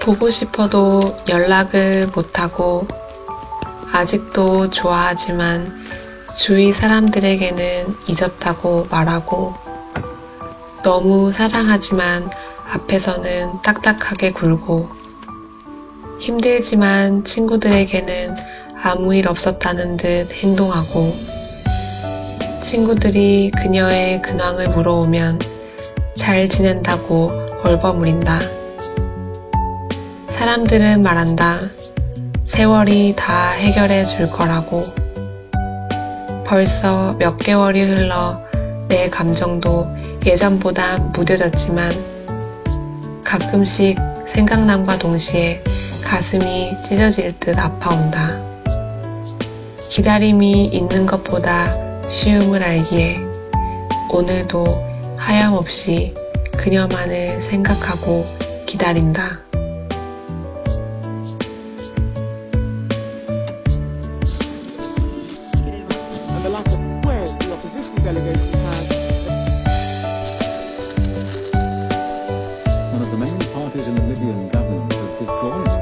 보고 싶어도 연락을 못하고 아직도 좋아하지만 주위 사람들에게는 잊었다고 말하고 너무 사랑하지만 앞에서는 딱딱하게 굴고 힘들지만 친구들에게는 아무 일 없었다는 듯 행동하고 친구들이 그녀의 근황을 물어오면 잘 지낸다고 얼버무린다. 사람들은 말한다. 세월이 다 해결해 줄 거라고. 벌써 몇 개월이 흘러 내 감정도 예전보다 무뎌졌지만 가끔씩 생각남과 동시에 가슴이 찢어질 듯 아파온다. 기다림이 있는 것보다 쉬움을 알기에 오늘도 하염없이 그녀만을 생각하고 기다린다. One of the main parties in the Libyan government has withdrawn.